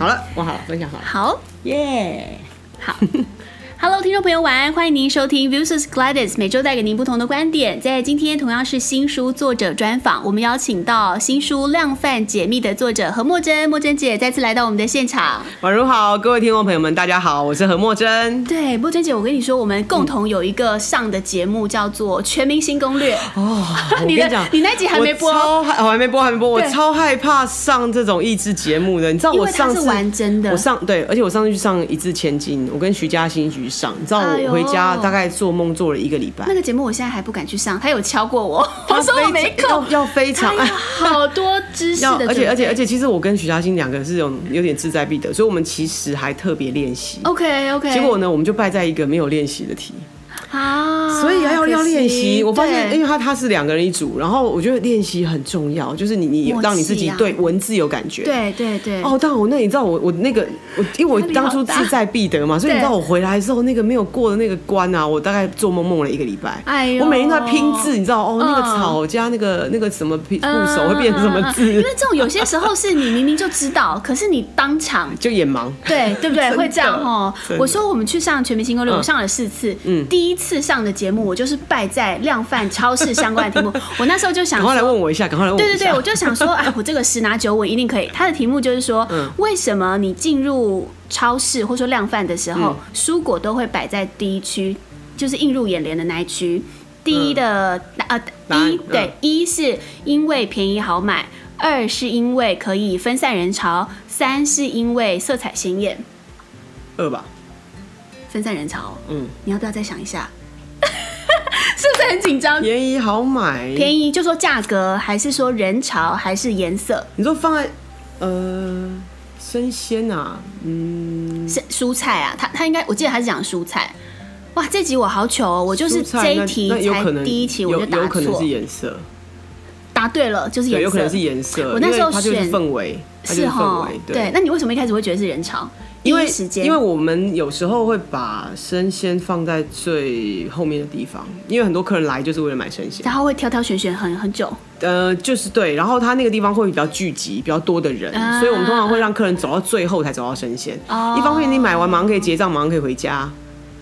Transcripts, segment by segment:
好了，我好了，分享好了。好，耶，好。Hello，听众朋友，晚安！欢迎您收听 Views vs Gladys，每周带给您不同的观点。在今天同样是新书作者专访，我们邀请到新书《量贩解密》的作者何墨真，墨真姐再次来到我们的现场。宛如好，各位听众朋友们，大家好，我是何墨真。对，墨真姐，我跟你说，我们共同有一个上的节目叫做《全明星攻略》哦。我跟你讲，你那集还没播，我还没播，还没播。我超害怕上这种益智节目的，你知道我上次玩真的，我上对，而且我上次去上一字千金，我跟徐嘉欣一上，你知道我。回家大概做梦做了一个礼拜。那个节目我现在还不敢去上，他有敲过我，我说我没空，要非常好多知识的，而且而且而且，其实我跟许嘉欣两个是有有点志在必得，所以我们其实还特别练习。OK OK，结果呢，我们就败在一个没有练习的题。啊，所以要要练习。我发现，因为他他是两个人一组，然后我觉得练习很重要，就是你你让你自己对文字有感觉。对对对。哦，但我那你知道我我那个我因为我当初志在必得嘛，所以你知道我回来之后那个没有过的那个关啊，我大概做梦梦了一个礼拜。哎呦，我每天都在拼字，你知道哦，那个草加那个那个什么部首会变成什么字？因为这种有些时候是你明明就知道，可是你当场就眼盲。对对不对？会这样哦。我说我们去上全明星攻略，我上了四次，嗯，第一次上的节目。我就是败在量贩超市相关的题目，我那时候就想，赶快来问我一下，赶快来问我。对对对，我就想说，哎，我这个十拿九稳一定可以。他的题目就是说，为什么你进入超市或说量贩的时候，蔬果都会摆在第一区，就是映入眼帘的那一区。第一的啊，一对一是因为便宜好买，二是因为可以分散人潮，三是因为色彩鲜艳。二吧，分散人潮。嗯，你要不要再想一下？是不是很紧张？便宜好买，便宜就说价格，还是说人潮，还是颜色？你说放在呃生鲜啊，嗯，生蔬菜啊，他他应该我记得他是讲蔬菜。哇，这集我好糗哦，我就是这一题才第一题我就答错，有可能是颜色。答对了，就是颜色，有可能是颜色。我那时候选氛围，是哈，对。那你为什么一开始会觉得是人潮？因为因为我们有时候会把生鲜放在最后面的地方，因为很多客人来就是为了买生鲜，然后会挑挑选选很很久。呃，就是对，然后他那个地方会比较聚集，比较多的人，所以我们通常会让客人走到最后才走到生鲜。一方面你买完马上可以结账，马上可以回家。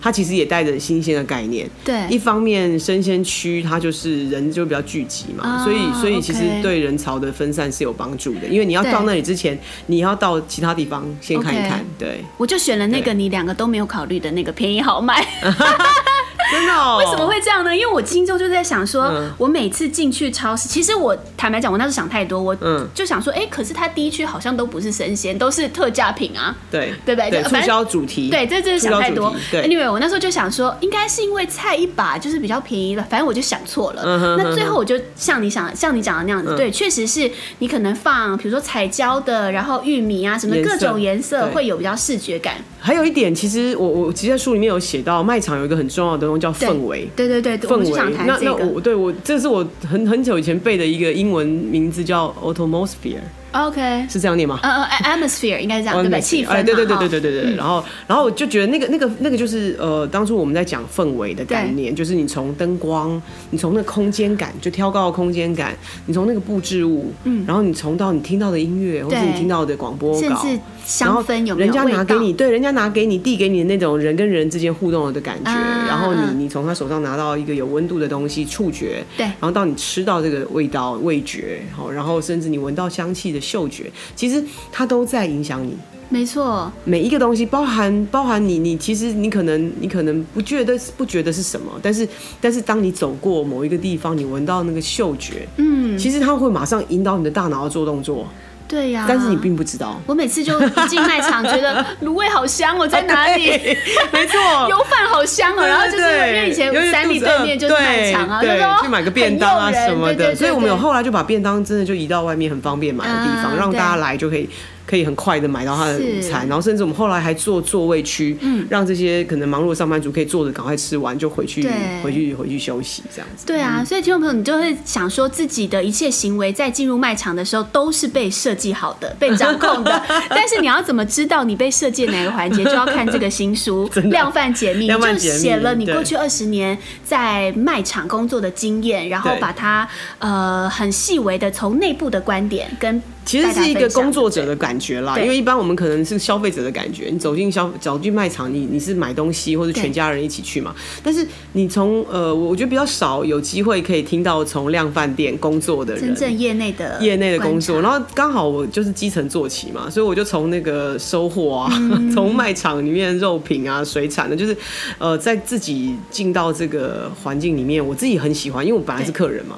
它其实也带着新鲜的概念，对，一方面生鲜区它就是人就比较聚集嘛，哦、所以所以其实对人潮的分散是有帮助的，因为你要到那里之前，你要到其他地方先看一看，对。对。我就选了那个你两个都没有考虑的那个便宜好买。真的哦？为什么会这样呢？因为我心中就在想说，我每次进去超市，其实我坦白讲，我那时候想太多，我就想说，哎，可是它第一区好像都不是生鲜，都是特价品啊，对对不对？促销主题，对，这这是想太多。对，Anyway，我那时候就想说，应该是因为菜一把就是比较便宜了，反正我就想错了。那最后我就像你想，像你讲的那样子，对，确实是你可能放，比如说彩椒的，然后玉米啊，什么各种颜色会有比较视觉感。还有一点，其实我我其实在书里面有写到，卖场有一个很重要的东西叫氛围。对对对，氛围。那那我对我这是我很很久以前背的一个英文名字叫 automosphere。OK，是这样念吗？呃呃，atmosphere 应该是这样对吧？气氛。哎，对对对对对对对。然后然后我就觉得那个那个那个就是呃，当初我们在讲氛围的概念，就是你从灯光，你从那个空间感，就挑高的空间感，你从那个布置物，嗯，然后你从到你听到的音乐，或者你听到的广播稿。香氛有没有？人家拿给你，对，人家拿给你递给你的那种人跟人之间互动的感觉，啊、然后你你从他手上拿到一个有温度的东西，触觉，对，然后到你吃到这个味道味觉，好，然后甚至你闻到香气的嗅觉，其实它都在影响你。没错，每一个东西包含包含你你其实你可能你可能不觉得不觉得是什么，但是但是当你走过某一个地方，你闻到那个嗅觉，嗯，其实它会马上引导你的大脑要做动作。对呀，但是你并不知道。我每次就一进卖场，觉得 卤味好香哦，在哪里？没错，油饭好香哦。然后就是因为以前三里对面就是卖场啊，就说去买个便当啊什么的。所以我们有后来就把便当真的就移到外面很方便买的地方，让大家来就可以。可以很快的买到他的午餐，然后甚至我们后来还做座位区，嗯，让这些可能忙碌的上班族可以坐着赶快吃完就回去，回去回去休息这样子。对啊，所以听众朋友，你就会想说自己的一切行为在进入卖场的时候都是被设计好的、被掌控的，但是你要怎么知道你被设计哪个环节，就要看这个新书《量贩解密》，就写了你过去二十年在卖场工作的经验，然后把它呃很细微的从内部的观点跟。其实是一个工作者的感觉啦。因为一般我们可能是消费者的感觉，你走进消走进卖场，你你是买东西或者全家人一起去嘛。但是你从呃，我觉得比较少有机会可以听到从量贩店工作的人，真正业内的业内的工作。然后刚好我就是基层做起嘛，所以我就从那个收货啊，从、嗯、卖场里面肉品啊、水产的，就是呃，在自己进到这个环境里面，我自己很喜欢，因为我本来是客人嘛。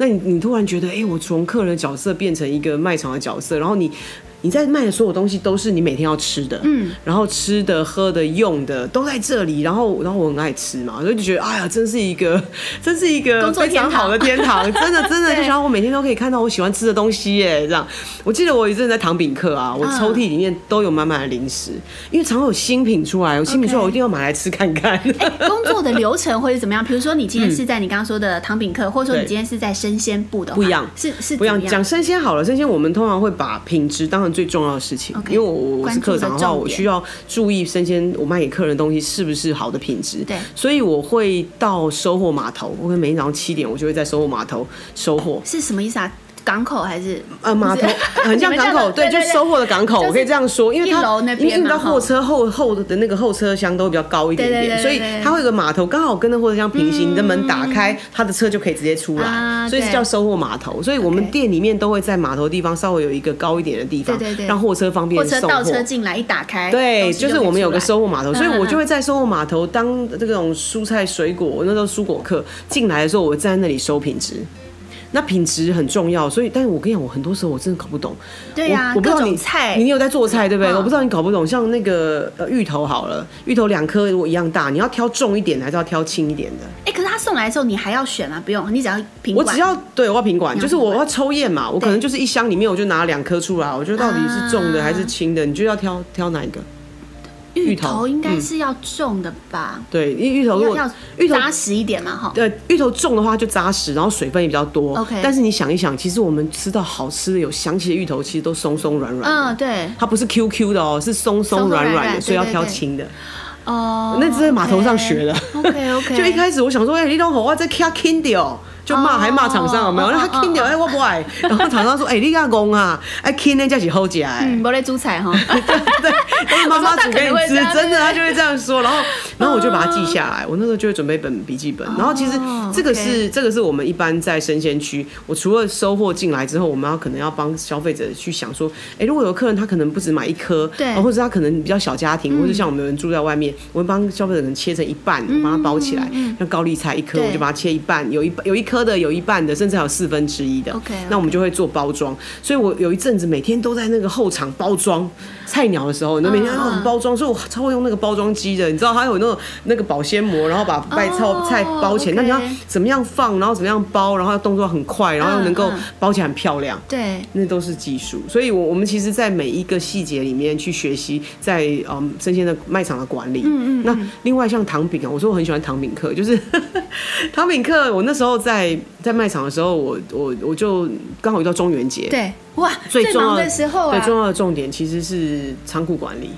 那你你突然觉得，哎、我从客人的角色变成一个卖场的角色，然后你。你在卖的所有东西都是你每天要吃的，嗯，然后吃的、喝的、用的都在这里，然后，然后我很爱吃嘛，所以就觉得，哎呀，真是一个，真是一个非常好的天堂，真的，真的，就想我每天都可以看到我喜欢吃的东西耶，这样。我记得我一阵在糖饼客啊，我抽屉里面都有满满的零食，因为常常有新品出来，有新品出来我一定要买来吃看看。欸、工作的流程会是怎么样？比如说你今天是在你刚刚说的糖饼客，或者说你今天是在生鲜部的，不一样，是是不一样。讲生鲜好了，生鲜我们通常会把品质当成最重要的事情。Okay, 因为我我是客长的话，我需要注意生鲜我卖给客人的东西是不是好的品质。对，所以我会到收货码头，我每天早上七点，我就会在收货码头收货。是什么意思啊？港口还是？呃码头，很像港口，对，就收货的港口，我可以这样说，因为它因为你知道货车后后的那个后车厢都比较高一点点，所以它会有个码头，刚好跟那货车厢平行，你的门打开，它的车就可以直接出来，所以是叫收货码头。所以我们店里面都会在码头地方稍微有一个高一点的地方，让货车方便送货。货车倒车进来一打开，对，就是我们有个收货码头，所以我就会在收货码头当这种蔬菜水果，那时候蔬果客进来的时候，我站在那里收品质。那品质很重要，所以，但是我跟你讲，我很多时候我真的搞不懂。对呀、啊，我不知道你菜，你有在做菜对不对？我不知道你搞不懂，像那个呃芋头好了，芋头两颗如果一样大，你要挑重一点还是要挑轻一点的？哎、欸，可是他送来的时候你还要选啊？不用，你只要品管。我只要对，我要品管，就是我要抽验嘛，我可能就是一箱里面我就拿两颗出来，我觉得到底是重的还是轻的，你就要挑挑哪一个？芋头应该是要重的吧？嗯、对，因为芋头如果要芋头扎实一点嘛，哈。对，芋头重的话就扎实，然后水分也比较多。OK。但是你想一想，其实我们吃到好吃的、有香气的芋头，其实都松松软软。嗯，对。它不是 Q Q 的哦，是松松软软的，所以要挑轻的。哦。那是在码头上学的。OK OK。就一开始我想说，哎、欸，你都好，我在挑轻的哦。就骂还骂厂商有没有？那他听掉哎，我不爱。然后厂商说：“哎，你家公啊，哎，听那叫起好假哎。”没在煮菜哈。对对，都是妈妈煮给你吃，真的，他就会这样说。然后，然后我就把它记下来。我那时候就会准备本笔记本。然后其实这个是这个是我们一般在生鲜区，我除了收货进来之后，我们要可能要帮消费者去想说，哎，如果有客人他可能不止买一颗，对，或者他可能比较小家庭，或者像我们有人住在外面，我会帮消费者可能切成一半，我帮他包起来，像高丽菜一颗，我就把它切一半，有一有一颗的，有一半的。甚至还有四分之一的 okay. 那我们就会做包装。所以我有一阵子每天都在那个后场包装菜鸟的时候，那每天都很包装，所以我超会用那个包装机的。你知道，它有那种那个保鲜膜，然后把菜菜包起来。那你要怎么样放，然后怎么样包，然后动作很快，然后又能够包起来很漂亮。对，那都是技术。所以，我我们其实，在每一个细节里面去学习，在嗯生鲜的卖场的管理。嗯嗯。那另外像糖饼啊，我说我很喜欢糖饼课，就是 糖饼课。我那时候在在卖场的时候，我我我就刚好遇到中元节，对，哇，最重要的时候啊，最重要的重点其实是仓库管理。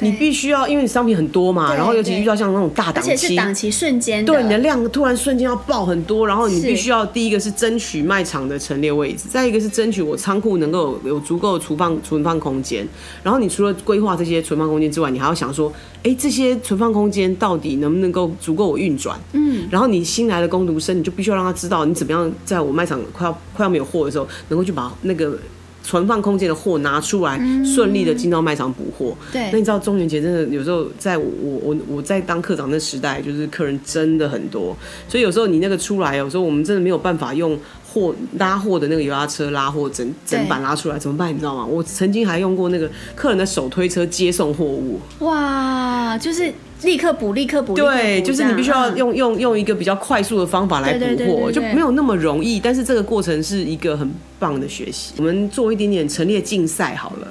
你必须要，因为你商品很多嘛，然后尤其遇到像那种大档期，而且是档期瞬间，对，你的量突然瞬间要爆很多，然后你必须要第一个是争取卖场的陈列位置，再一个是争取我仓库能够有，有足够的储放存放空间。然后你除了规划这些存放空间之外，你还要想说，哎、欸，这些存放空间到底能不能够足够我运转？嗯，然后你新来的工读生，你就必须要让他知道你怎么样在我卖场快要快要没有货的时候，能够去把那个。存放空间的货拿出来，顺利的进到卖场补货。对，那你知道中元节真的有时候在我我我在当课长那时代，就是客人真的很多，所以有时候你那个出来，有时候我们真的没有办法用货拉货的那个油压车拉货整整板拉出来，怎么办？你知道吗？我曾经还用过那个客人的手推车接送货物。哇，就是。立刻补，立刻补。对，就是你必须要用用用一个比较快速的方法来补货，就没有那么容易。但是这个过程是一个很棒的学习。我们做一点点陈列竞赛好了。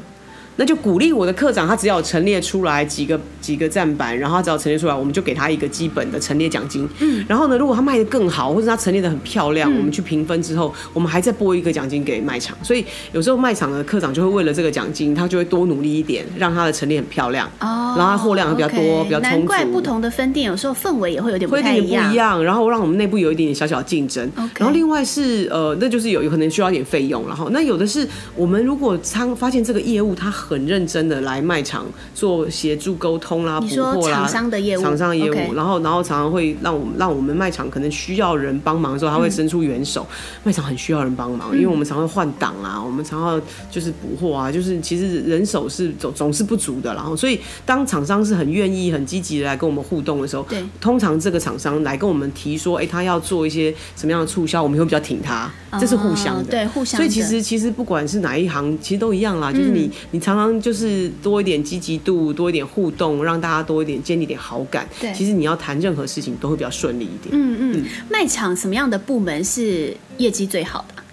那就鼓励我的课长，他只要陈列出来几个几个站板，然后他只要陈列出来，我们就给他一个基本的陈列奖金。嗯，然后呢，如果他卖的更好，或者他陈列的很漂亮，嗯、我们去评分之后，我们还再拨一个奖金给卖场。所以有时候卖场的课长就会为了这个奖金，他就会多努力一点，让他的陈列很漂亮。哦。然后他货量会比较多，okay, 比较充足。难怪不同的分店有时候氛围也会有点不太一样。会有点不一样，然后让我们内部有一点点小小竞争。Okay. 然后另外是呃，那就是有有可能需要一点费用，然后那有的是我们如果仓发现这个业务他很认真的来卖场做协助沟通啦、补货啦，厂商的业务，厂商的业务.然后然后常常会让我们让我们卖场可能需要人帮忙的时候，他会伸出援手。嗯、卖场很需要人帮忙，因为我们常会换档啊，我们常要就是补货啊，就是其实人手是总总是不足的，然后所以当厂商是很愿意、很积极的来跟我们互动的时候，对，通常这个厂商来跟我们提说，哎、欸，他要做一些什么样的促销，我们会比较挺他，这是互相的，哦、对，互相。所以其实其实不管是哪一行，其实都一样啦，就是你你常常就是多一点积极度，多一点互动，让大家多一点建立点好感。对，其实你要谈任何事情都会比较顺利一点。嗯嗯，卖场什么样的部门是业绩最好的？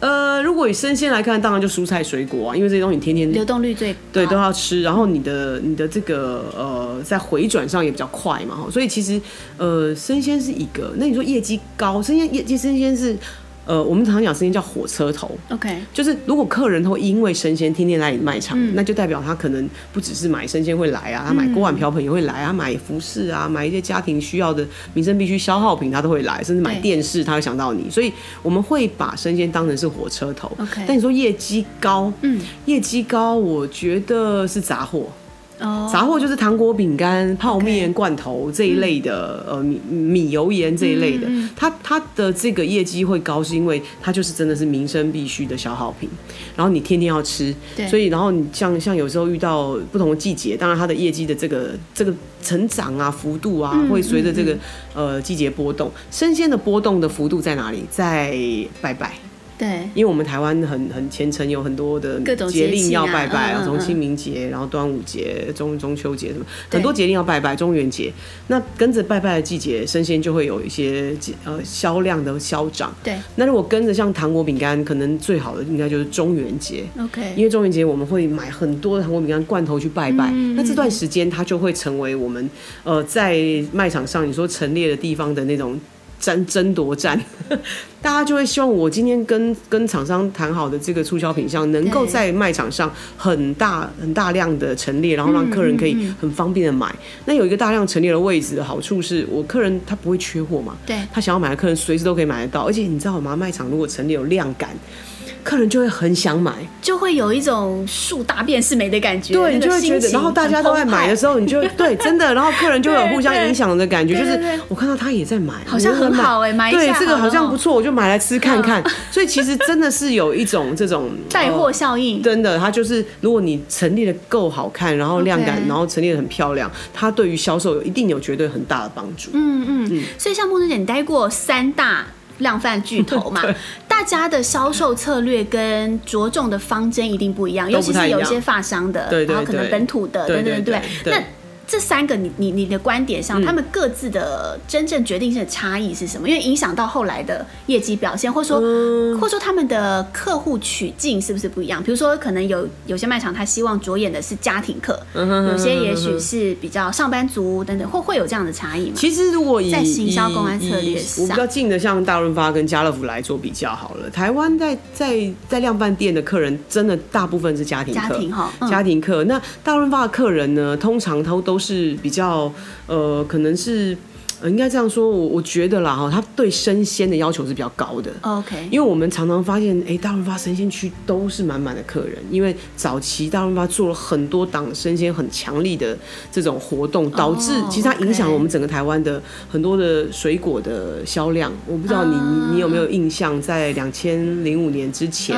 呃，如果以生鲜来看，当然就蔬菜水果啊，因为这些东西你天天流动率最高，对，都要吃，然后你的你的这个呃，在回转上也比较快嘛，所以其实呃，生鲜是一个。那你说业绩高，生鲜业绩生鲜是。呃，我们常常讲生鲜叫火车头，OK，就是如果客人会因为生鲜天天来你卖场，嗯、那就代表他可能不只是买生鲜会来啊，他买锅碗瓢盆也会来啊，嗯、买服饰啊，买一些家庭需要的民生必需消耗品他都会来，甚至买电视他会想到你，所以我们会把生鲜当成是火车头，OK。但你说业绩高，嗯，业绩高，我觉得是杂货。Oh, 杂货就是糖果、饼干、泡面、罐头这一类的，嗯、呃，米米油盐这一类的，嗯、它它的这个业绩会高，是因为它就是真的是民生必需的消耗品，然后你天天要吃，所以然后你像像有时候遇到不同的季节，当然它的业绩的这个这个成长啊幅度啊，会随着这个、呃季节波动。生鲜的波动的幅度在哪里？在拜拜。对，因为我们台湾很很虔诚，有很多的节令要拜拜，然后从清明节，然后端午节、中中秋节什么，很多节令要拜拜，中元节。那跟着拜拜的季节，生鲜就会有一些呃销量的消长。对，那如果跟着像糖果饼干，可能最好的应该就是中元节。OK，因为中元节我们会买很多的糖果饼干罐头去拜拜，那这段时间它就会成为我们呃在卖场上你说陈列的地方的那种。争争夺战，大家就会希望我今天跟跟厂商谈好的这个促销品项，能够在卖场上很大很大量的陈列，然后让客人可以很方便的买。那有一个大量陈列的位置的好处是，我客人他不会缺货嘛，对，他想要买的客人随时都可以买得到。而且你知道吗？卖场如果陈列有量感。客人就会很想买，就会有一种树大便是美的感觉。对，你就会觉得，然后大家都在买的时候，你就对真的，然后客人就会有互相影响的感觉，就是我看到他也在买，好像很好哎，买对这个好像不错，我就买来吃看看。所以其实真的是有一种这种带货效应，真的，它就是如果你陈列的够好看，然后量感，然后陈列的很漂亮，它对于销售有一定有绝对很大的帮助。嗯嗯，所以像孟真姐，你待过三大量贩巨头嘛？大家的销售策略跟着重的方针一定不一样，尤其是有一些发商的，然后可能本土的，对，对，对，那。这三个你你你的观点上，他们各自的真正决定性的差异是什么？因为影响到后来的业绩表现，或者说，或者说他们的客户取径是不是不一样？比如说，可能有有些卖场他希望着眼的是家庭客，有些也许是比较上班族等等，会会有这样的差异吗？其实如果以在行销公安策略上，我比较近的像大润发跟家乐福来做比较好了。台湾在在在量贩店的客人，真的大部分是家庭客，家庭哈，家庭客。那大润发的客人呢，通常他都是比较呃，可能是呃，应该这样说，我我觉得啦哈，他对生鲜的要求是比较高的。OK，因为我们常常发现，哎、欸，大润发生鲜区都是满满的客人，因为早期大润发做了很多档生鲜很强力的这种活动，导致其实它影响了我们整个台湾的很多的水果的销量。我不知道你你你有没有印象，在两千零五年之前，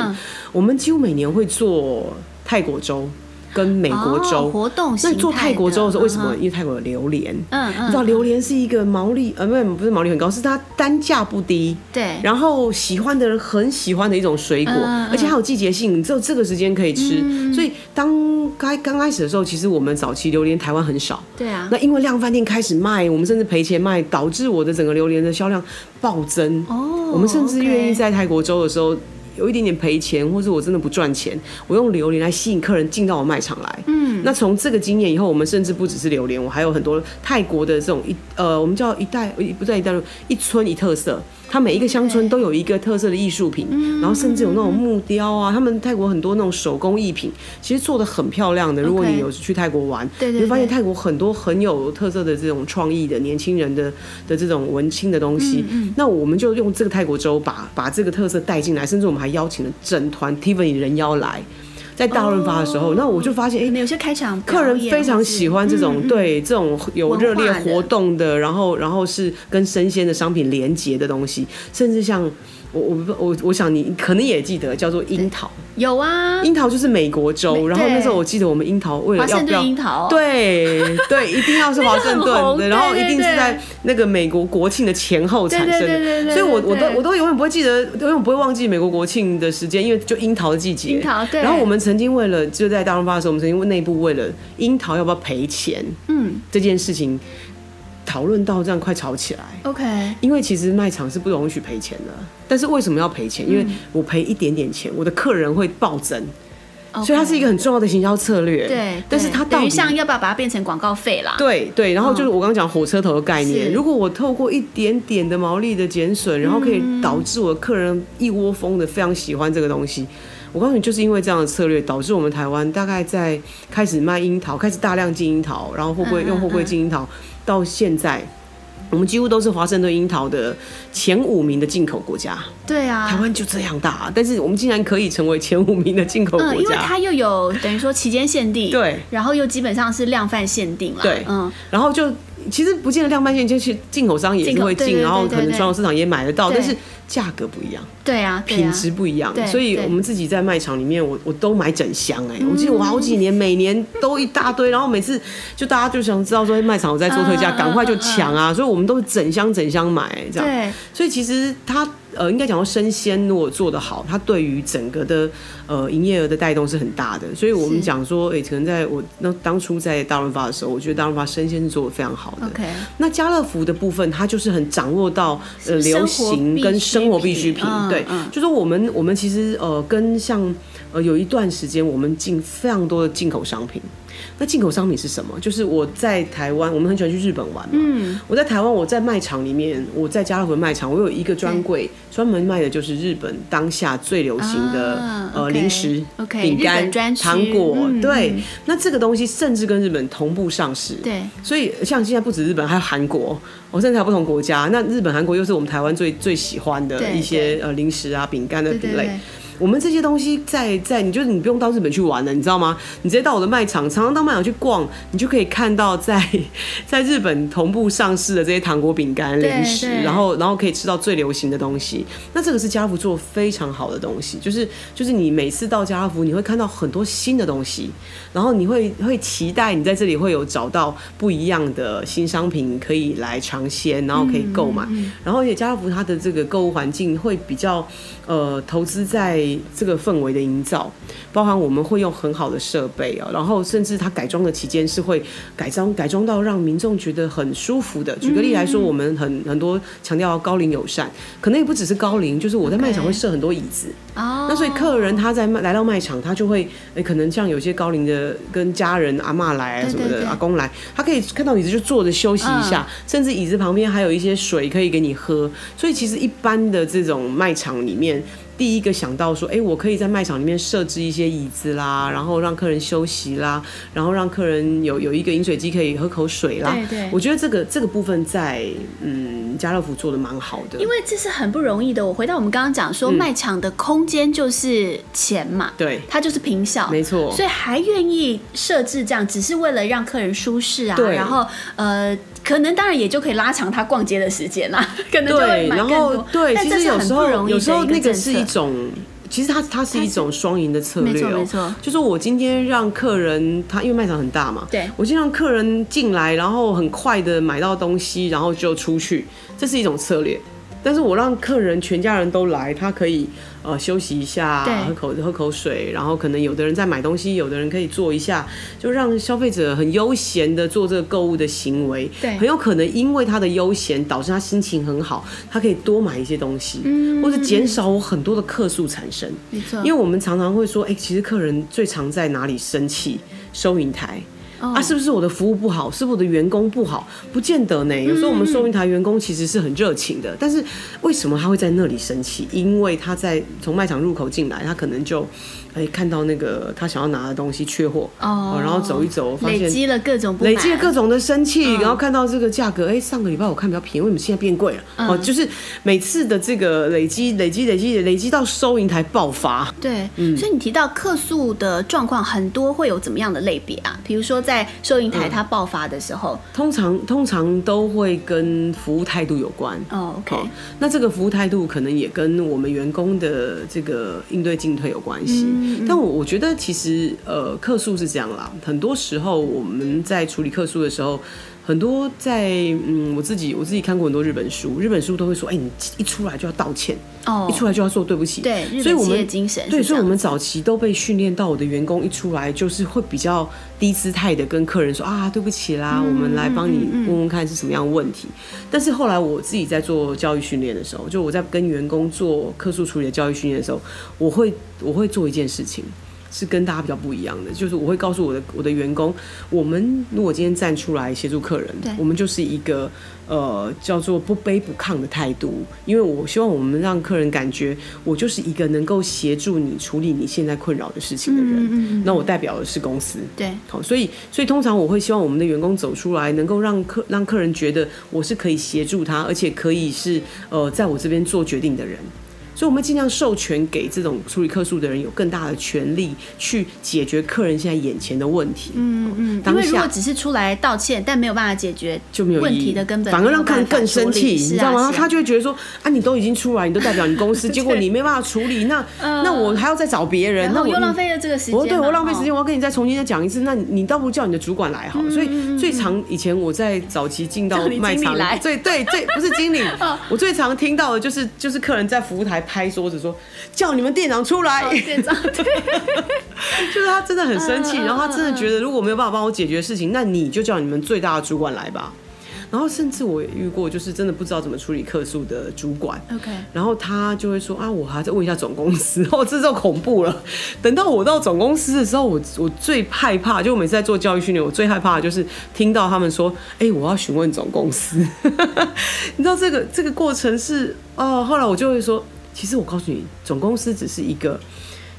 我们几乎每年会做泰国粥。跟美国粥、哦、活动，那做泰国粥的时候，为什么？因为泰国有榴莲，嗯嗯，你知道榴莲是一个毛利，呃，不是不是毛利很高，是它单价不低，对。然后喜欢的人很喜欢的一种水果，而且还有季节性，只有这个时间可以吃。嗯、所以当开刚开始的时候，其实我们早期榴莲台湾很少，对啊。那因为量贩店开始卖，我们甚至赔钱卖，导致我的整个榴莲的销量暴增。哦，我们甚至愿意在泰国州的时候。有一点点赔钱，或是我真的不赚钱，我用榴莲来吸引客人进到我卖场来。嗯，那从这个经验以后，我们甚至不只是榴莲，我还有很多泰国的这种一呃，我们叫一带不在一带路，一村一特色。它每一个乡村都有一个特色的艺术品，然后甚至有那种木雕啊，他们泰国很多那种手工艺品，其实做的很漂亮的。如果你有去泰国玩，你会发现泰国很多很有特色的这种创意的年轻人的的这种文青的东西。那我们就用这个泰国周把把这个特色带进来，甚至我们还邀请了整团 Tiffany 人妖来。在大润发的时候，那、oh, 我就发现，哎、欸，有些开场客人非常喜欢这种，嗯、对这种有热烈活动的，的然后然后是跟生鲜的商品连接的东西，甚至像。我我我我想你可能也记得叫做樱桃，有啊，樱桃就是美国州，然后那时候我记得我们樱桃为了要不要樱桃，对对，一定要是华盛顿 的，然后一定是在那个美国国庆的前后产生的，所以我我都我都永远不会记得，永远不会忘记美国国庆的时间，因为就樱桃的季节。樱桃对。然后我们曾经为了就在大润发的时候，我们曾经内部为了樱桃要不要赔钱，嗯，这件事情。讨论到这样快吵起来，OK，因为其实卖场是不容许赔钱的，但是为什么要赔钱？因为我赔一点点钱，我的客人会暴增所以它是一个很重要的行销策略。对，但是它等于像要不要把它变成广告费啦？对对，然后就是我刚刚讲火车头的概念，如果我透过一点点的毛利的减损，然后可以导致我的客人一窝蜂的非常喜欢这个东西。我告诉你，就是因为这样的策略，导致我们台湾大概在开始卖樱桃，开始大量进樱桃，然后会不会用货柜进樱桃。到现在，我们几乎都是华盛顿樱桃的前五名的进口国家。对啊，台湾就这样大，但是我们竟然可以成为前五名的进口国家。嗯，因为它又有等于说期间限定，对，然后又基本上是量贩限定了，对，嗯，然后就其实不见得量贩限定，就是进口商也是会进，然后可能传统市场也买得到，但是。价格不一样，对啊，品质不一样，所以我们自己在卖场里面，我我都买整箱哎，我记得我好几年每年都一大堆，然后每次就大家就想知道说卖场我在做特价，赶快就抢啊，所以我们都是整箱整箱买这样，所以其实它。呃，应该讲说生鲜如果做得好，它对于整个的呃营业额的带动是很大的。所以我们讲说，哎，可能在我那当初在大润发的时候，我觉得大润发生鲜是做的非常好的。OK，那家乐福的部分，它就是很掌握到呃流行跟生活必需品。对，就是我们我们其实呃跟像呃有一段时间，我们进非常多的进口商品。那进口商品是什么？就是我在台湾，我们很喜欢去日本玩嘛。嗯，我在台湾，我在卖场里面，我在家乐福卖场，我有一个专柜，专门卖的就是日本当下最流行的、啊、呃零食、饼干、糖果。嗯、对，那这个东西甚至跟日本同步上市。对，所以像现在不止日本，还有韩国，我甚至还有不同国家。那日本、韩国又是我们台湾最最喜欢的一些呃零食啊、饼干的品类。我们这些东西在在，你就是你不用到日本去玩了，你知道吗？你直接到我的卖场，常常到卖场去逛，你就可以看到在 在日本同步上市的这些糖果、饼干、零食，然后然后可以吃到最流行的东西。那这个是家乐福做非常好的东西，就是就是你每次到家乐福，你会看到很多新的东西，然后你会会期待你在这里会有找到不一样的新商品可以来尝鲜，然后可以购买。然后而且家乐福它的这个购物环境会比较呃投资在。这个氛围的营造，包含我们会用很好的设备啊，然后甚至它改装的期间是会改装改装到让民众觉得很舒服的。举个例来说，我们很很多强调高龄友善，可能也不只是高龄，就是我在卖场会设很多椅子哦。那所以客人他在卖来到卖场，他就会诶，可能像有些高龄的跟家人阿嬷来啊什么的，阿公来，他可以看到椅子就坐着休息一下，嗯、甚至椅子旁边还有一些水可以给你喝。所以其实一般的这种卖场里面。第一个想到说，哎、欸，我可以在卖场里面设置一些椅子啦，然后让客人休息啦，然后让客人有有一个饮水机可以喝口水啦。对对，我觉得这个这个部分在嗯家乐福做的蛮好的，因为这是很不容易的。我回到我们刚刚讲说，卖场的空间就是钱嘛，对、嗯，它就是平效，没错，所以还愿意设置这样，只是为了让客人舒适啊。对，然后呃。可能当然也就可以拉长他逛街的时间啦，可能就会买更多。对，然后对，其实有时候有时候那个是一种，其实它它是一种双赢的策略。没错，就是我今天让客人他因为卖场很大嘛，对，我先让客人进来，然后很快的买到东西，然后就出去，这是一种策略。但是我让客人全家人都来，他可以呃休息一下，喝口喝口水，然后可能有的人在买东西，有的人可以坐一下，就让消费者很悠闲的做这个购物的行为。对，很有可能因为他的悠闲导致他心情很好，他可以多买一些东西，嗯，或者减少我很多的客数产生。没错，因为我们常常会说，哎、欸，其实客人最常在哪里生气？收银台。哦、啊，是不是我的服务不好？是不是我的员工不好？不见得呢。有时候我们收银台员工其实是很热情的，嗯、但是为什么他会在那里生气？因为他在从卖场入口进来，他可能就。哎，看到那个他想要拿的东西缺货哦，然后走一走，发现累积了各种累积了各种的生气，然后看到这个价格，哎，上个礼拜我看比较便宜，为什么现在变贵了？哦，就是每次的这个累积、累积、累积、累积到收银台爆发。对，嗯，所以你提到客诉的状况很多会有怎么样的类别啊？比如说在收银台它爆发的时候，通常通常都会跟服务态度有关。哦，OK，那这个服务态度可能也跟我们员工的这个应对进退有关系。但我我觉得其实呃，客诉是这样啦，很多时候我们在处理客诉的时候，很多在嗯，我自己我自己看过很多日本书，日本书都会说，哎、欸，你一出来就要道歉，哦，一出来就要说对不起，对，所以我们精神对，所以我们早期都被训练到，我的员工一出来就是会比较低姿态的跟客人说啊，对不起啦，我们来帮你问问看是什么样的问题。但是后来我自己在做教育训练的时候，就我在跟员工做客诉处理的教育训练的时候，我会我会做一件事情。是跟大家比较不一样的，就是我会告诉我的我的员工，我们如果今天站出来协助客人，我们就是一个呃叫做不卑不亢的态度，因为我希望我们让客人感觉我就是一个能够协助你处理你现在困扰的事情的人，嗯嗯嗯，那我代表的是公司，对，好，所以所以通常我会希望我们的员工走出来，能够让客让客人觉得我是可以协助他，而且可以是呃在我这边做决定的人。所以，我们尽量授权给这种处理客诉的人有更大的权利去解决客人现在眼前的问题。嗯嗯，因为如果只是出来道歉，但没有办法解决就没有问题的根本，反而让客人更生气，你知道吗？他就会觉得说：啊，你都已经出来，你都代表你公司，结果你没办法处理，那那我还要再找别人，那我又浪费了这个时间。对，我浪费时间，我要跟你再重新再讲一次。那你倒不如叫你的主管来好。所以最常以前我在早期进到卖场，最对最不是经理，我最常听到的就是就是客人在服务台拍桌子说。叫你们店长出来，店长对，就是他真的很生气，然后他真的觉得如果没有办法帮我解决事情，那你就叫你们最大的主管来吧。然后甚至我也遇过，就是真的不知道怎么处理客诉的主管。OK，然后他就会说啊，我还要再问一下总公司。哦，这就恐怖了。等到我到总公司的时候，我我最害怕，就我每次在做教育训练，我最害怕的就是听到他们说，哎，我要询问总公司。你知道这个这个过程是哦，后来我就会说。其实我告诉你，总公司只是一个。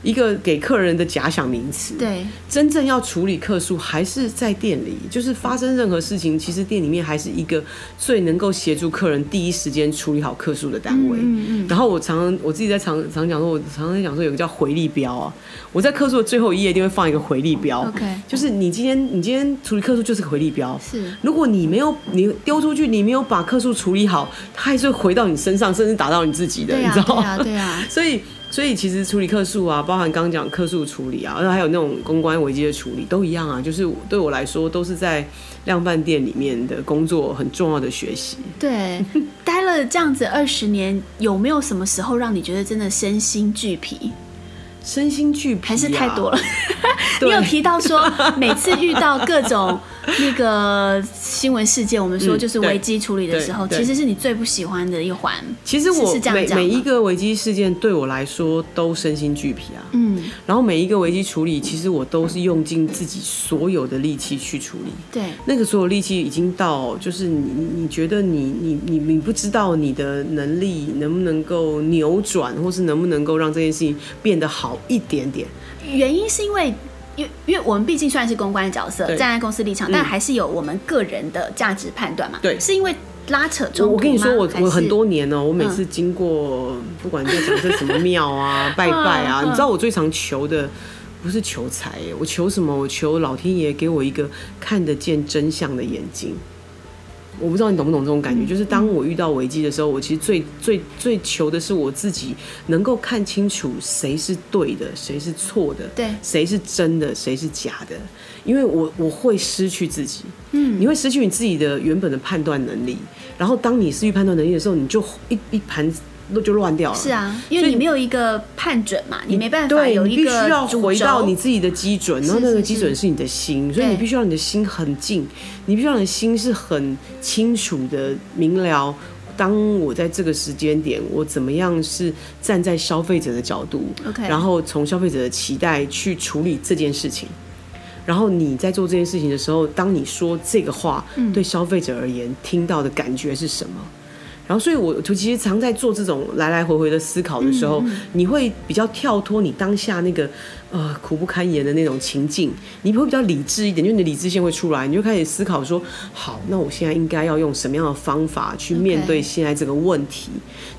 一个给客人的假想名词，对，真正要处理客诉还是在店里，就是发生任何事情，其实店里面还是一个最能够协助客人第一时间处理好客诉的单位。嗯嗯。然后我常常我自己在常常讲说，我常常讲说有个叫回力标啊，我在客诉的最后一页一定会放一个回力标。OK，就是你今天你今天处理客诉就是个回力标。是。如果你没有你丢出去，你没有把客诉处理好，它还是会回到你身上，甚至打到你自己的，你知道吗？对啊，对啊。所以。所以其实处理客诉啊，包含刚刚讲客诉处理啊，然后还有那种公关危机的处理，都一样啊。就是对我来说，都是在量贩店里面的工作很重要的学习。对，待了这样子二十年，有没有什么时候让你觉得真的身心俱疲？身心俱疲、啊、还是太多了。你有提到说，每次遇到各种。那个新闻事件，我们说就是危机处理的时候，其实是你最不喜欢的一环。其实我每每一个危机事件对我来说都身心俱疲啊。嗯，然后每一个危机处理，其实我都是用尽自己所有的力气去处理。对，那个所有力气已经到，就是你你觉得你你你你不知道你的能力能不能够扭转，或是能不能够让这件事情变得好一点点。原因是因为。因为因为我们毕竟虽然是公关的角色，站在公司立场，但还是有我们个人的价值判断嘛。对，是因为拉扯中。我跟你说，我我很多年了，我每次经过，不管在讲这什么庙啊、拜拜啊，你知道我最常求的不是求财，我求什么？我求老天爷给我一个看得见真相的眼睛。我不知道你懂不懂这种感觉，就是当我遇到危机的时候，我其实最最最求的是我自己能够看清楚谁是对的，谁是错的，对，谁是真的，谁是假的，因为我我会失去自己，嗯，你会失去你自己的原本的判断能力，然后当你失去判断能力的时候，你就一一盘。那就乱掉了。是啊，因为你没有一个判准嘛，你没办法有一个。你必须要回到你自己的基准，然后那个基准是你的心，所以你必须让你的心很静，你必须让你的心是很清楚的明了。当我在这个时间点，我怎么样是站在消费者的角度，OK，，然后从消费者的期待去处理这件事情。然后你在做这件事情的时候，当你说这个话，对消费者而言，听到的感觉是什么？然后，所以我就其实常在做这种来来回回的思考的时候，你会比较跳脱你当下那个。呃，苦不堪言的那种情境，你会比较理智一点，因为你的理智线会出来，你就开始思考说，好，那我现在应该要用什么样的方法去面对现在这个问题.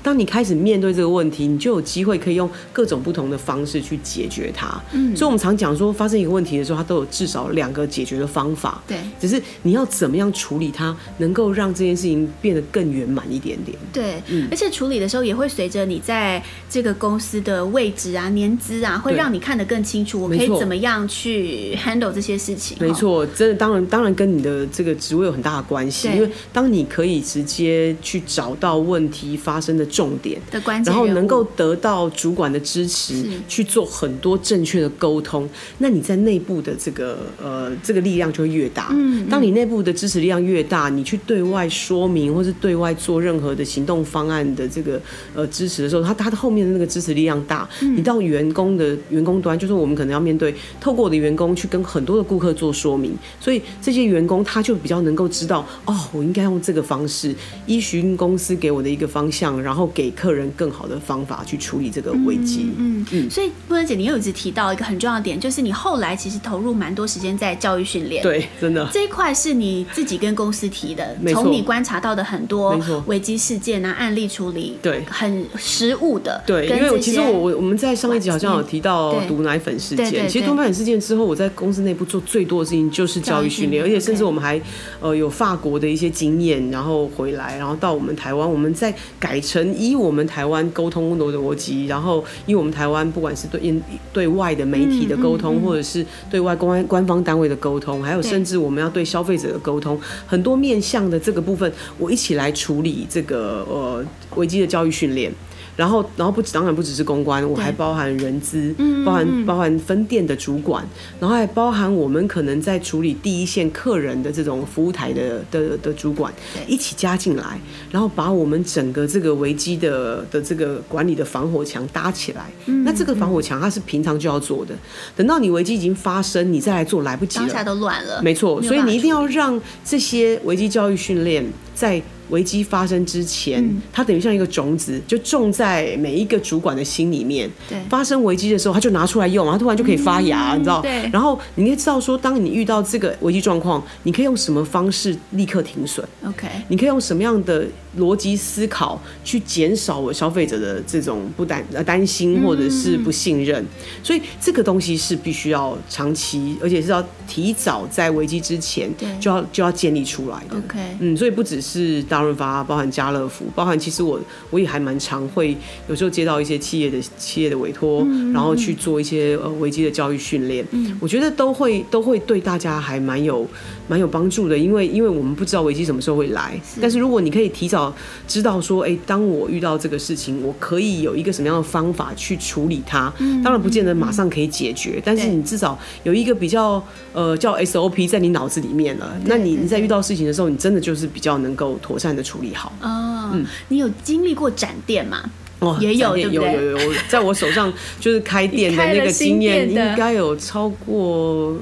当你开始面对这个问题，你就有机会可以用各种不同的方式去解决它。嗯，所以我们常讲说，发生一个问题的时候，它都有至少两个解决的方法。对，只是你要怎么样处理它，能够让这件事情变得更圆满一点点。对，嗯，而且处理的时候也会随着你在这个公司的位置啊、年资啊，会让你看得更清楚，我可以怎么样去 handle 这些事情？没错，真的，当然，当然跟你的这个职位有很大的关系。因为当你可以直接去找到问题发生的重点的关键，然后能够得到主管的支持，去做很多正确的沟通，那你在内部的这个呃这个力量就会越大。嗯，当你内部的支持力量越大，你去对外说明或是对外做任何的行动方案的这个呃支持的时候，他他的后面的那个支持力量大，你到员工的员工端，就是我们可能。要面对透过我的员工去跟很多的顾客做说明，所以这些员工他就比较能够知道哦，我应该用这个方式依循公司给我的一个方向，然后给客人更好的方法去处理这个危机。嗯嗯，所以慕姿姐，你又一直提到一个很重要的点，就是你后来其实投入蛮多时间在教育训练。对，真的这一块是你自己跟公司提的，从你观察到的很多危机事件啊、案例处理，对，很实务的。对，因为其实我我我们在上一集好像有提到毒奶粉事件。其实毒奶粉事件之后，我在公司内部做最多的事情就是教育训练，而且甚至我们还呃有法国的一些经验，然后回来，然后到我们台湾，我们再改成依我们台湾沟通的逻辑，然后依我们台湾不管是对对外的媒体的沟通，或者是对外公安官方单位的沟通，还有甚至我们要对消费者的沟通，很多面向的这个部分，我一起来处理这个呃危机的教育训练。然后，然后不当然不只是公关，我还包含人资，包含包含分店的主管，然后还包含我们可能在处理第一线客人的这种服务台的的的主管，一起加进来，然后把我们整个这个危机的的这个管理的防火墙搭起来。那这个防火墙它是平常就要做的，等到你危机已经发生，你再来做来不及了，当下都乱了。没错，所以你一定要让这些危机教育训练在。危机发生之前，它等于像一个种子，就种在每一个主管的心里面。对，发生危机的时候，他就拿出来用，它突然就可以发芽，你知道？对。然后你可以知道说，当你遇到这个危机状况，你可以用什么方式立刻停损？OK。你可以用什么样的逻辑思考去减少我消费者的这种不担呃担心或者是不信任？所以这个东西是必须要长期，而且是要提早在危机之前就要就要建立出来的。OK。嗯，所以不只是大润发包含家乐福，包含其实我我也还蛮常会有时候接到一些企业的企业的委托，嗯，然后去做一些呃危机的教育训练，嗯，我觉得都会都会对大家还蛮有蛮有帮助的，因为因为我们不知道危机什么时候会来，但是如果你可以提早知道说，哎，欸，当我遇到这个事情，我可以有一个什么样的方法去处理它，嗯，当然不见得马上可以解决，嗯，但是你至少有一个比较呃叫 SOP 在你脑子里面了，那你你在遇到事情的时候，你真的就是比较能够妥善。的处理好哦，嗯，你有经历过展店吗？哦，也有，对不对？有有有，在我手上就是开店的那个经验，应该有超过。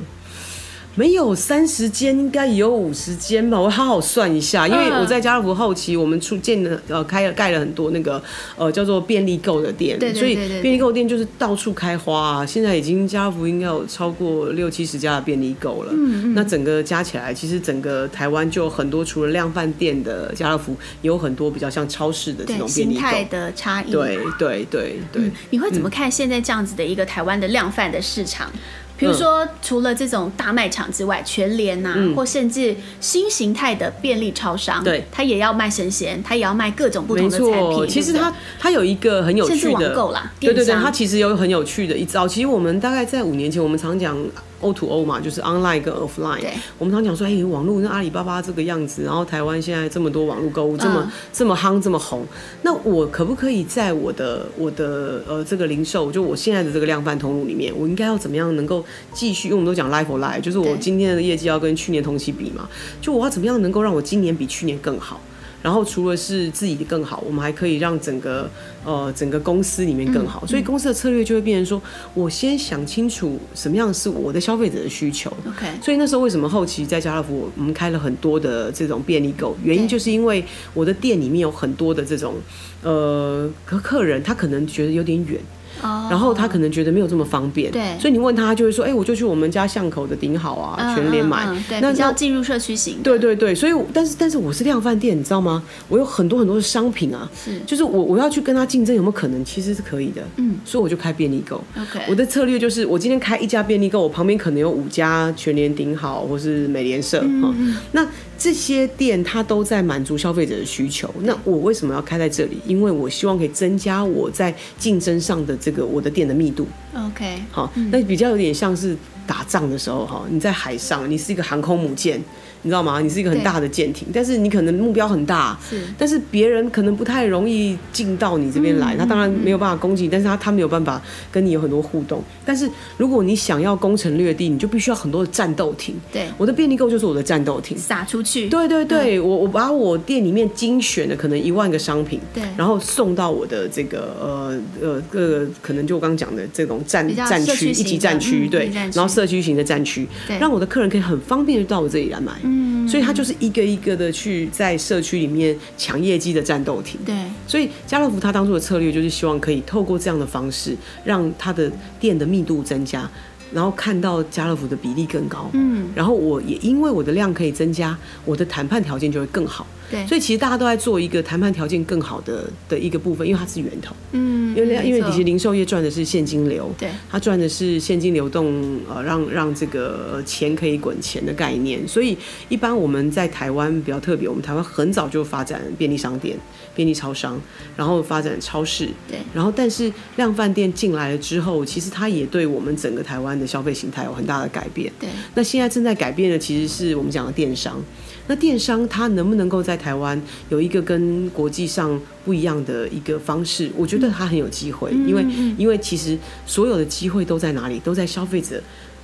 没有三十间，应该也有五十间吧。我好好算一下，因为我在家乐福后期，我们出建了呃开了盖了很多那个呃叫做便利购的店，对对对对对，所以便利购店就是到处开花啊。现在已经家乐福应该有超过六七十家的便利购了。嗯嗯。那整个加起来，其实整个台湾就很多，除了量贩店的家乐福，也有很多比较像超市的这种便利购。态的差异。对对对对、嗯。你会怎么看现在这样子的一个台湾的量贩的市场？比如说，除了这种大卖场之外，全联呐、啊嗯，或甚至新形态的便利超商，对，它也要卖生鲜，它也要卖各种不同的产品。其实它它有一个很有趣的，甚至网购啦，对对对，它其实有很有趣的一招。其实我们大概在五年前，我们常讲。O to O 嘛，就是 online 跟 offline。我们常讲说，哎、欸，网络那阿里巴巴这个样子，然后台湾现在这么多网络购物，这么、嗯、这么夯，这么红，那我可不可以在我的我的呃这个零售，就我现在的这个量贩通路里面，我应该要怎么样能够继续？因为我们都讲 life for life，就是我今天的业绩要跟去年同期比嘛，就我要怎么样能够让我今年比去年更好？然后除了是自己更好，我们还可以让整个呃整个公司里面更好。嗯、所以公司的策略就会变成说，我先想清楚什么样是我的消费者的需求。OK。所以那时候为什么后期在家乐福我们开了很多的这种便利购，原因就是因为我的店里面有很多的这种呃客客人，他可能觉得有点远。然后他可能觉得没有这么方便，对，所以你问他，他就会说，哎，我就去我们家巷口的顶好啊，全联买，对，比较进入社区型。对对对，所以但是但是我是量贩店，你知道吗？我有很多很多的商品啊，是，就是我我要去跟他竞争，有没有可能？其实是可以的，嗯，所以我就开便利购。OK，我的策略就是，我今天开一家便利购，我旁边可能有五家全联顶好或是美廉社哈，那。这些店它都在满足消费者的需求，那我为什么要开在这里？因为我希望可以增加我在竞争上的这个我的店的密度。OK，好，那比较有点像是打仗的时候哈，你在海上，你是一个航空母舰。你知道吗？你是一个很大的舰艇，但是你可能目标很大，是，但是别人可能不太容易进到你这边来，嗯，他当然没有办法攻击，但是他他没有办法跟你有很多互动。但是如果你想要攻城略地，你就必须要很多的战斗艇。对，我的便利购就是我的战斗艇，撒出去。对对对，嗯，我我把我店里面精选的可能一万个商品，对，然后送到我的这个呃呃各个可能就我刚刚讲的这种战战区一级战区，嗯，对，然后社区型的战区，让我的客人可以很方便的到我这里来买。嗯，所以他就是。一个一个的去在社区里面抢业绩的战斗体。对，所以家乐福他当初的策略就是希望可以透过这样的方式，让他的店的密度增加，然后看到家乐福的比例更高。嗯，然后我也因为我的量可以增加，我的谈判条件就会更好。对，所以其实大家都在做一个谈判条件更好的的一个部分，因为它是源头。嗯，因为因为其实零售业赚的是现金流，对，它赚的是现金流动，呃，让让这个钱可以滚钱的概念。所以一般我们在台湾比较特别，我们台湾很早就发展便利商店、便利超商，然后发展超市，对，然后但是量贩店进来了之后，其实它也对我们整个台湾的消费形态有很大的改变。对，那现在正在改变的其实是我们讲的电商。那电商它能不能够在台湾有一个跟国际上不一样的一个方式？我觉得它很有机会，因为因为其实所有的机会都在哪里？都在消费者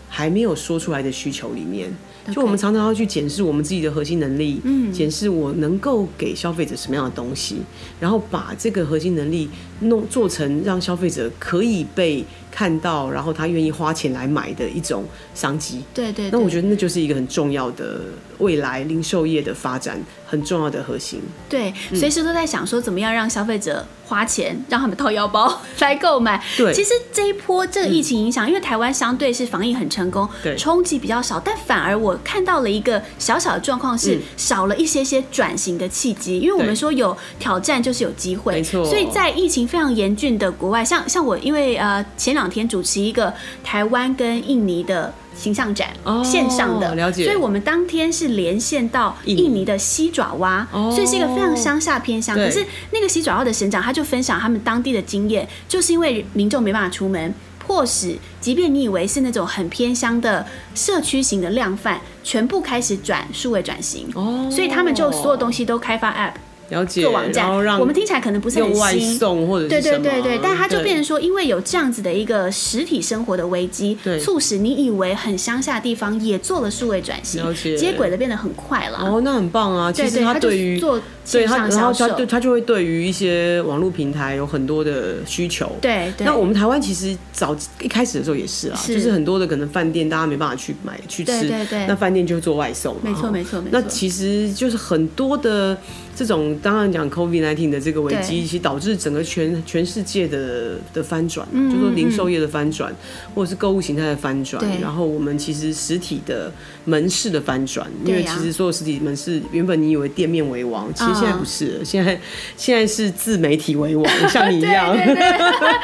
还没有说出来的需求里面。就我们常常要去检视我们自己的核心能力，检视我能够给消费者什么样的东西，然后把这个核心能力弄做成让消费者可以被看到，然后他愿意花钱来买的一种商机。对对，那我觉得那就是一个很重要的。未来零售业的发展很重要的核心，对，随时都在想说怎么样让消费者花钱，让他们掏腰包 来购买。对，其实这一波这个疫情影响，因为台湾相对是防疫很成功，对，冲击比较少，但反而我看到了一个小小的状况是少了一些些转型的契机。因为我们说有挑战就是有机会，没错。所以在疫情非常严峻的国外，像像我因为呃前两天主持一个台湾跟印尼的。形象展线上的，了解，所以我们当天是连线到印尼的西爪哇，所以是一个非常乡下偏乡。可是那个西爪哇的省长他就分享他们当地的经验，就是因为民众没办法出门，迫使即便你以为是那种很偏乡的社区型的量贩，全部开始转数位转型。所以他们就所有东西都开发 App。了解，做网站，我们听起来可能不是很新，外送或者对对对对，但它就变成说，因为有这样子的一个实体生活的危机，促使你以为很乡下的地方也做了数位转型，接轨的变得很快了。哦，那很棒啊！其实他对于做对他，然后他对他就会对于一些网络平台有很多的需求。对，那我们台湾其实早一开始的时候也是啊，就是很多的可能饭店大家没办法去买去吃，对对对，那饭店就做外送嘛。没错没错没错。那其实就是很多的。这种当然讲 COVID-19 的这个危机，其实导致整个全全世界的的翻转，嗯嗯嗯，就说零售业的翻转，或者是购物形态的翻转，然后我们其实实体的门市的翻转，因为其实所有实体门市原本你以为店面为王，其实现在不是了，现在现在是自媒体为王，像你一样，对对对。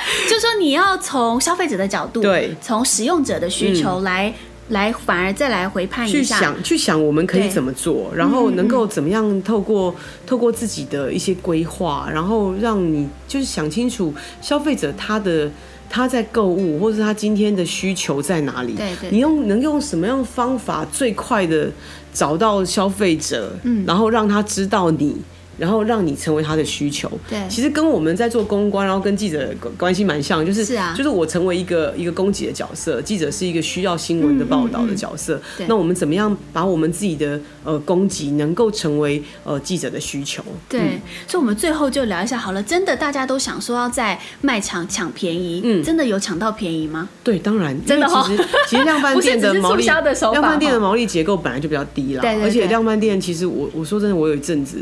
就说你要从消费者的角度，对，从使用者的需求来。嗯来，反而再来回判一下，去想，去想我们可以怎么做，然后能够怎么样透过透过自己的一些规划，然后让你就是想清楚消费者他的他在购物，或者他今天的需求在哪里。对对，你用能用什么样方法最快的找到消费者，嗯，然后让他知道你。然后让你成为他的需求。对，其实跟我们在做公关，然后跟记者关系蛮像，就是是啊，就是我成为一个一个供给的角色，记者是一个需要新闻的报道的角色。对，那我们怎么样把我们自己的呃供给能够成为呃记者的需求？对，所以我们最后就聊一下好了。真的大家都想说要在卖场抢便宜，嗯，真的有抢到便宜吗？对，当然，真的其实 其实量贩店的 毛利，量贩店的毛利结构本来就比较低了，而且量贩店其实我我说真的，我有一阵子。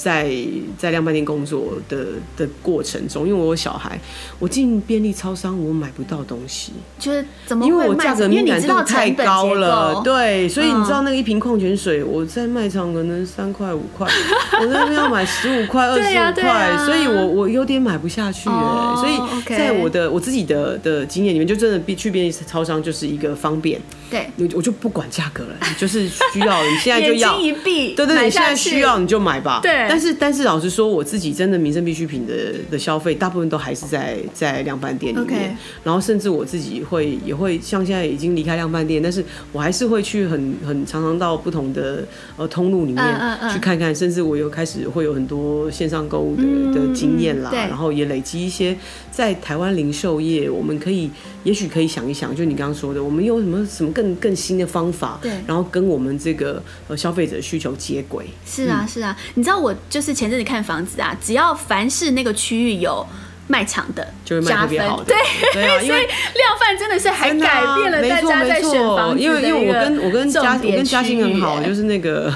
在在量贩店工作的的过程中，因为我有小孩，我进便利超商我买不到东西，就是怎么？因为我价格敏感度太高了，对，所以你知道那个一瓶矿泉水，我在卖场可能三块五块，我在那边要买十五块、二十五块，所以我我有点买不下去哎，所以在我的我自己的的经验里面，就真的必去便利超商就是一个方便，对，我就不管价格了，就是需要你现在就要，对对，你现在需要你就买吧，对。但是，但是老实说，我自己真的民生必需品的的消费，大部分都还是在在量贩店里面。然后，甚至我自己会也会像现在已经离开量贩店，但是我还是会去很很常常到不同的呃通路里面去看看。Uh, uh, uh. 甚至我又开始会有很多线上购物的的经验啦，然后也累积一些在台湾零售业，我们可以也许可以想一想，就你刚刚说的，我们有什么什么更更新的方法，对，然后跟我们这个呃消费者需求接轨。是啊，是啊，你知道我就是前阵子看房子啊，只要凡是那个区域有卖场的，就会卖特别好的。对，对啊，因为量贩真的是还改变了大家在选房。因为因为我跟我跟嘉我跟嘉兴很好，就是那个。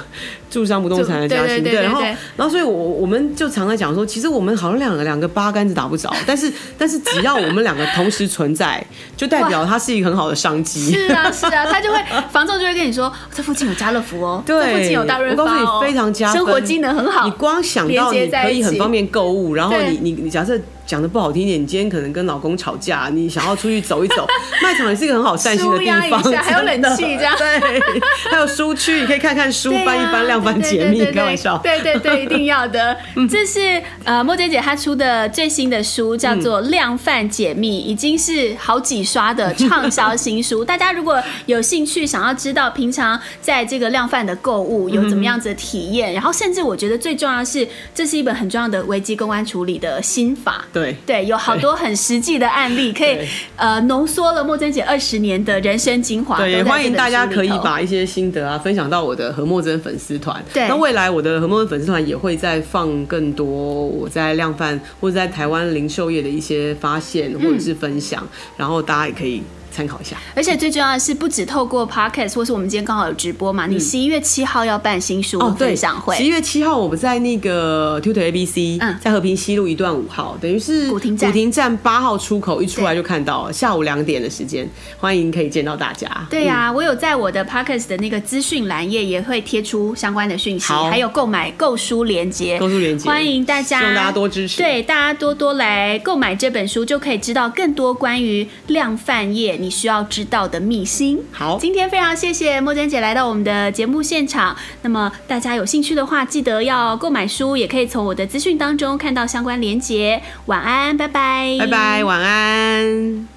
住商不动产的家庭，对，然后，然后，所以，我我们就常在讲说，其实我们好像两个两个八竿子打不着，但是，但是只要我们两个同时存在，就代表它是一个很好的商机。是啊，是啊，他就会房仲就会跟你说，这附近有家乐福哦，对，这附近有大润发哦，我告诉你非常加分，生活机能很好。你光想到你可以很方便购物，然后你你你假设讲的不好听一点，你今天可能跟老公吵架，你想要出去走一走，卖场也是一个很好散心的地方，还有冷气这样，对，还有书区，你可以看看书，翻一翻量。解密，开玩笑。对对对，一定要的。这是呃，莫姐姐她出的最新的书，叫做《量贩解密》，已经是好几刷的畅销新书。大家如果有兴趣，想要知道平常在这个量贩的购物有怎么样子的体验，然后甚至我觉得最重要的是，这是一本很重要的危机公关处理的心法。对对对，有好多很实际的案例，可以呃浓缩了莫珍姐二十年的人生精华。对，欢迎大家可以把一些心得啊分享到我的何莫珍粉丝团。对，那未来我的何莫珍粉丝团也会再放更多我在量贩或者在台湾零售业的一些发现或者是分享，嗯、然后大家也可以。参考一下，而且最重要的是，不只透过 Podcast 或是我们今天刚好有直播嘛，嗯、你十一月七号要办新书分享会。十一、哦、月七号我们在那个 Tutor ABC，嗯，在和平西路一段五号，等于是古亭站。古亭站八号出口一出来就看到了，下午两点的时间，欢迎可以见到大家。对呀、啊，嗯、我有在我的 Podcast 的那个资讯栏页也会贴出相关的讯息，还有购买购书链接，购书链接，欢迎大家，希望大家多支持，对，大家多多来购买这本书，就可以知道更多关于量贩业。你需要知道的秘辛。好，今天非常谢谢莫娟姐来到我们的节目现场。那么大家有兴趣的话，记得要购买书，也可以从我的资讯当中看到相关连结。晚安，拜拜，拜拜，晚安。